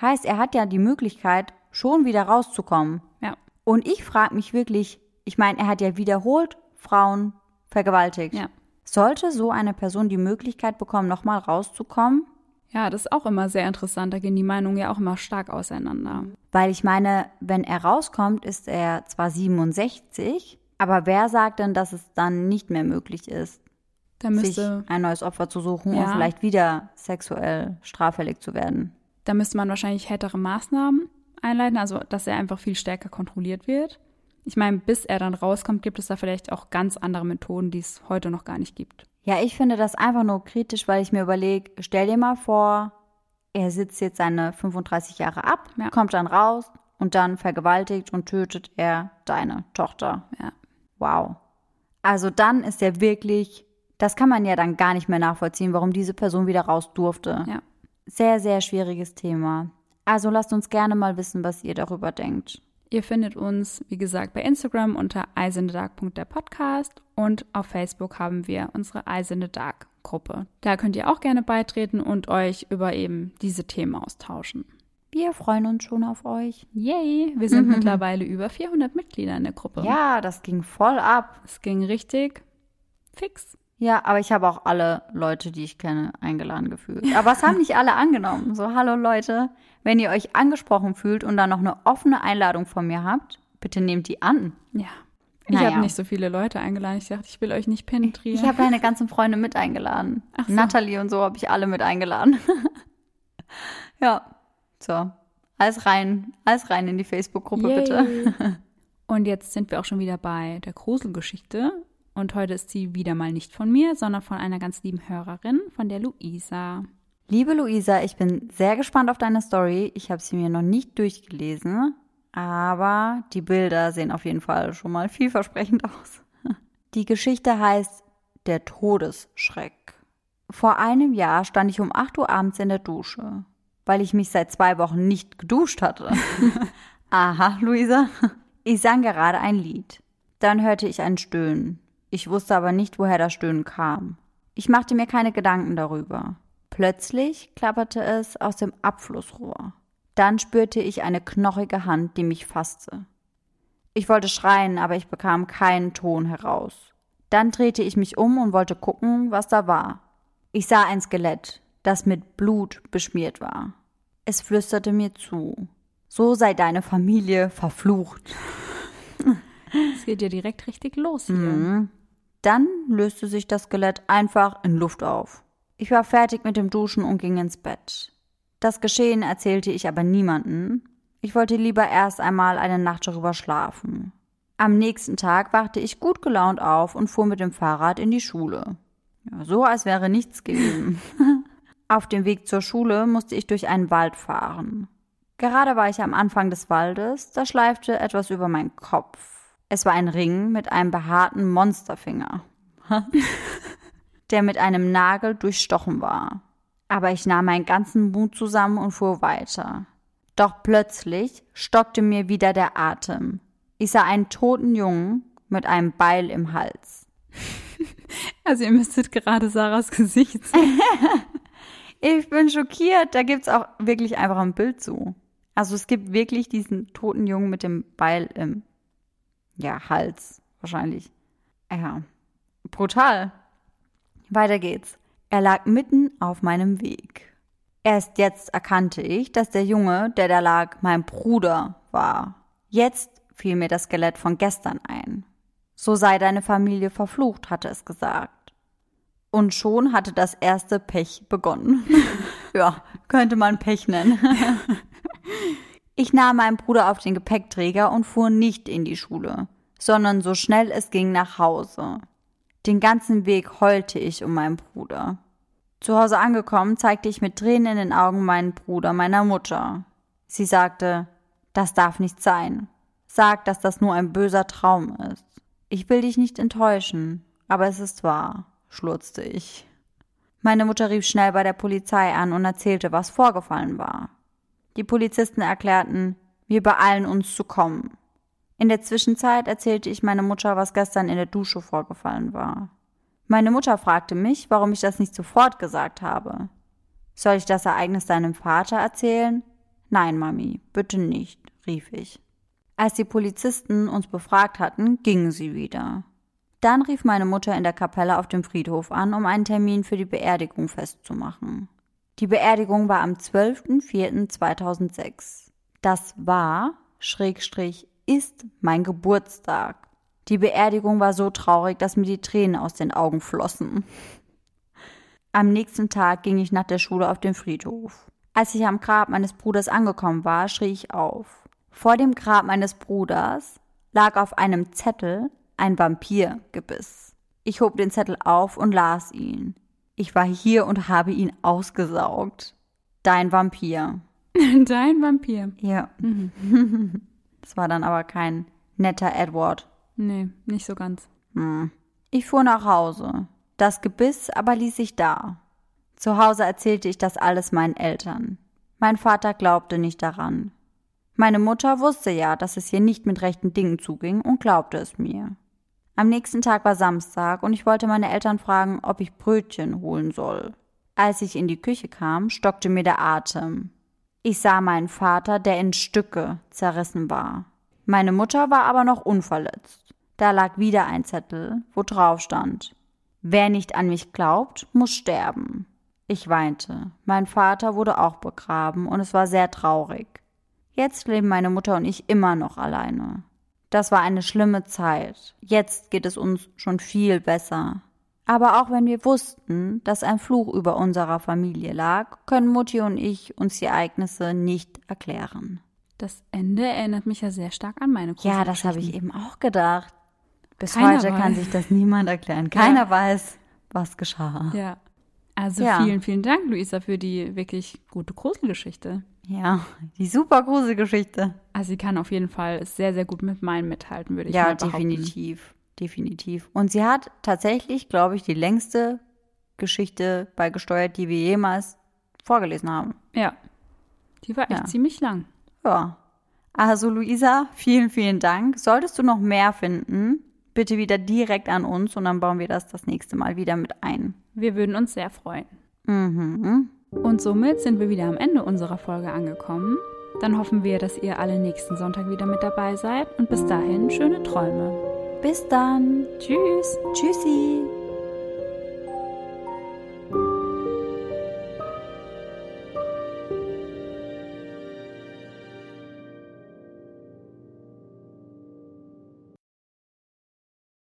Heißt, er hat ja die Möglichkeit, schon wieder rauszukommen. Ja. Und ich frage mich wirklich, ich meine, er hat ja wiederholt Frauen vergewaltigt. Ja. Sollte so eine Person die Möglichkeit bekommen, nochmal rauszukommen? Ja, das ist auch immer sehr interessant. Da gehen die Meinungen ja auch immer stark auseinander. Weil ich meine, wenn er rauskommt, ist er zwar 67, aber wer sagt denn, dass es dann nicht mehr möglich ist, müsste, sich ein neues Opfer zu suchen ja. und vielleicht wieder sexuell straffällig zu werden? Da müsste man wahrscheinlich härtere Maßnahmen einleiten, also dass er einfach viel stärker kontrolliert wird. Ich meine, bis er dann rauskommt, gibt es da vielleicht auch ganz andere Methoden, die es heute noch gar nicht gibt. Ja, ich finde das einfach nur kritisch, weil ich mir überlege, stell dir mal vor, er sitzt jetzt seine 35 Jahre ab, ja. kommt dann raus und dann vergewaltigt und tötet er deine Tochter. Ja. Wow. Also dann ist er wirklich, das kann man ja dann gar nicht mehr nachvollziehen, warum diese Person wieder raus durfte. Ja. Sehr, sehr schwieriges Thema. Also lasst uns gerne mal wissen, was ihr darüber denkt. Ihr findet uns, wie gesagt, bei Instagram unter eisendedark.der Podcast und auf Facebook haben wir unsere Eisende Dark Gruppe. Da könnt ihr auch gerne beitreten und euch über eben diese Themen austauschen. Wir freuen uns schon auf euch. Yay! Wir sind mittlerweile über 400 Mitglieder in der Gruppe. Ja, das ging voll ab. Es ging richtig fix. Ja, aber ich habe auch alle Leute, die ich kenne, eingeladen gefühlt. Aber es haben nicht alle angenommen. So, hallo Leute, wenn ihr euch angesprochen fühlt und dann noch eine offene Einladung von mir habt, bitte nehmt die an. Ja. Ich Naja. habe nicht so viele Leute eingeladen. Ich dachte, ich will euch nicht penetrieren. Ich habe meine ganzen Freunde mit eingeladen. Ach so. Natalie und so habe ich alle mit eingeladen. ja, so. Alles rein, alles rein in die Facebook-Gruppe, bitte. Und jetzt sind wir auch schon wieder bei der Gruselgeschichte. Und heute ist sie wieder mal nicht von mir, sondern von einer ganz lieben Hörerin, von der Luisa. Liebe Luisa, ich bin sehr gespannt auf deine Story. Ich habe sie mir noch nicht durchgelesen, aber die Bilder sehen auf jeden Fall schon mal vielversprechend aus. Die Geschichte heißt Der Todesschreck. Vor einem Jahr stand ich um 8 Uhr abends in der Dusche, weil ich mich seit zwei Wochen nicht geduscht hatte. Aha, Luisa. Ich sang gerade ein Lied. Dann hörte ich ein Stöhnen. Ich wusste aber nicht, woher das Stöhnen kam. Ich machte mir keine Gedanken darüber. Plötzlich klapperte es aus dem Abflussrohr. Dann spürte ich eine knochige Hand, die mich fasste. Ich wollte schreien, aber ich bekam keinen Ton heraus. Dann drehte ich mich um und wollte gucken, was da war. Ich sah ein Skelett, das mit Blut beschmiert war. Es flüsterte mir zu. So sei deine Familie verflucht. Es geht ja direkt richtig los hier. Mhm. Dann löste sich das Skelett einfach in Luft auf. Ich war fertig mit dem Duschen und ging ins Bett. Das Geschehen erzählte ich aber niemanden. Ich wollte lieber erst einmal eine Nacht darüber schlafen. Am nächsten Tag wachte ich gut gelaunt auf und fuhr mit dem Fahrrad in die Schule. Ja, so als wäre nichts gewesen. auf dem Weg zur Schule musste ich durch einen Wald fahren. Gerade war ich am Anfang des Waldes, da schleifte etwas über meinen Kopf. Es war ein Ring mit einem behaarten Monsterfinger, der mit einem Nagel durchstochen war. Aber ich nahm meinen ganzen Mut zusammen und fuhr weiter. Doch plötzlich stockte mir wieder der Atem. Ich sah einen toten Jungen mit einem Beil im Hals. Also ihr müsstet gerade Sarahs Gesicht sehen. Ich bin schockiert. Da gibt's auch wirklich einfach ein Bild zu. Also es gibt wirklich diesen toten Jungen mit dem Beil im ja, Hals wahrscheinlich. Ja, brutal. Weiter geht's. Er lag mitten auf meinem Weg. Erst jetzt erkannte ich, dass der Junge, der da lag, mein Bruder war. Jetzt fiel mir das Skelett von gestern ein. So sei deine Familie verflucht, hatte es gesagt. Und schon hatte das erste Pech begonnen. ja, könnte man Pech nennen. Ich nahm meinen Bruder auf den Gepäckträger und fuhr nicht in die Schule, sondern so schnell es ging nach Hause. Den ganzen Weg heulte ich um meinen Bruder. Zu Hause angekommen, zeigte ich mit Tränen in den Augen meinen Bruder meiner Mutter. Sie sagte, das darf nicht sein. Sag, dass das nur ein böser Traum ist. Ich will dich nicht enttäuschen, aber es ist wahr, schlurzte ich. Meine Mutter rief schnell bei der Polizei an und erzählte, was vorgefallen war. Die Polizisten erklärten, wir beeilen uns zu kommen. In der Zwischenzeit erzählte ich meiner Mutter, was gestern in der Dusche vorgefallen war. Meine Mutter fragte mich, warum ich das nicht sofort gesagt habe. Soll ich das Ereignis deinem Vater erzählen? Nein, Mami, bitte nicht, rief ich. Als die Polizisten uns befragt hatten, gingen sie wieder. Dann rief meine Mutter in der Kapelle auf dem Friedhof an, um einen Termin für die Beerdigung festzumachen. Die Beerdigung war am 12.04.2006. Das war, Schrägstrich, ist mein Geburtstag. Die Beerdigung war so traurig, dass mir die Tränen aus den Augen flossen. Am nächsten Tag ging ich nach der Schule auf den Friedhof. Als ich am Grab meines Bruders angekommen war, schrie ich auf. Vor dem Grab meines Bruders lag auf einem Zettel ein Vampirgebiss. Ich hob den Zettel auf und las ihn. Ich war hier und habe ihn ausgesaugt. Dein Vampir. Dein Vampir. Ja. Das war dann aber kein netter Edward. Nee, nicht so ganz. Hm. Ich fuhr nach Hause. Das Gebiss aber ließ ich da. Zu Hause erzählte ich das alles meinen Eltern. Mein Vater glaubte nicht daran. Meine Mutter wusste ja, dass es hier nicht mit rechten Dingen zuging und glaubte es mir. Am nächsten Tag war Samstag und ich wollte meine Eltern fragen, ob ich Brötchen holen soll. Als ich in die Küche kam, stockte mir der Atem. Ich sah meinen Vater, der in Stücke zerrissen war. Meine Mutter war aber noch unverletzt. Da lag wieder ein Zettel, wo drauf stand Wer nicht an mich glaubt, muss sterben. Ich weinte. Mein Vater wurde auch begraben und es war sehr traurig. Jetzt leben meine Mutter und ich immer noch alleine. Das war eine schlimme Zeit. Jetzt geht es uns schon viel besser. Aber auch wenn wir wussten, dass ein Fluch über unserer Familie lag, können Mutti und ich uns die Ereignisse nicht erklären. Das Ende erinnert mich ja sehr stark an meine Gruselgeschichten. Ja, das habe ich eben auch gedacht. Bis Keiner heute kann weiß. sich das niemand erklären. Keiner Ja. weiß, was geschah. Ja. Also Ja. vielen, vielen Dank, Luisa, für die wirklich gute Gruselgeschichte. Ja, die super Gruselgeschichte. Also sie kann auf jeden Fall sehr, sehr gut mit meinen mithalten, würde ich Ja, mal behaupten. definitiv. Definitiv. Und sie hat tatsächlich, glaube ich, die längste Geschichte beigesteuert, die wir jemals vorgelesen haben. Ja. Die war echt Ja. ziemlich lang. Ja. Also, Luisa, vielen, vielen Dank. Solltest du noch mehr finden, bitte wieder direkt an uns und dann bauen wir das das nächste Mal wieder mit ein. Wir würden uns sehr freuen. Mhm. Und somit sind wir wieder am Ende unserer Folge angekommen. Dann hoffen wir, dass ihr alle nächsten Sonntag wieder mit dabei seid und bis dahin schöne Träume. Bis dann. Tschüss! Tschüssi.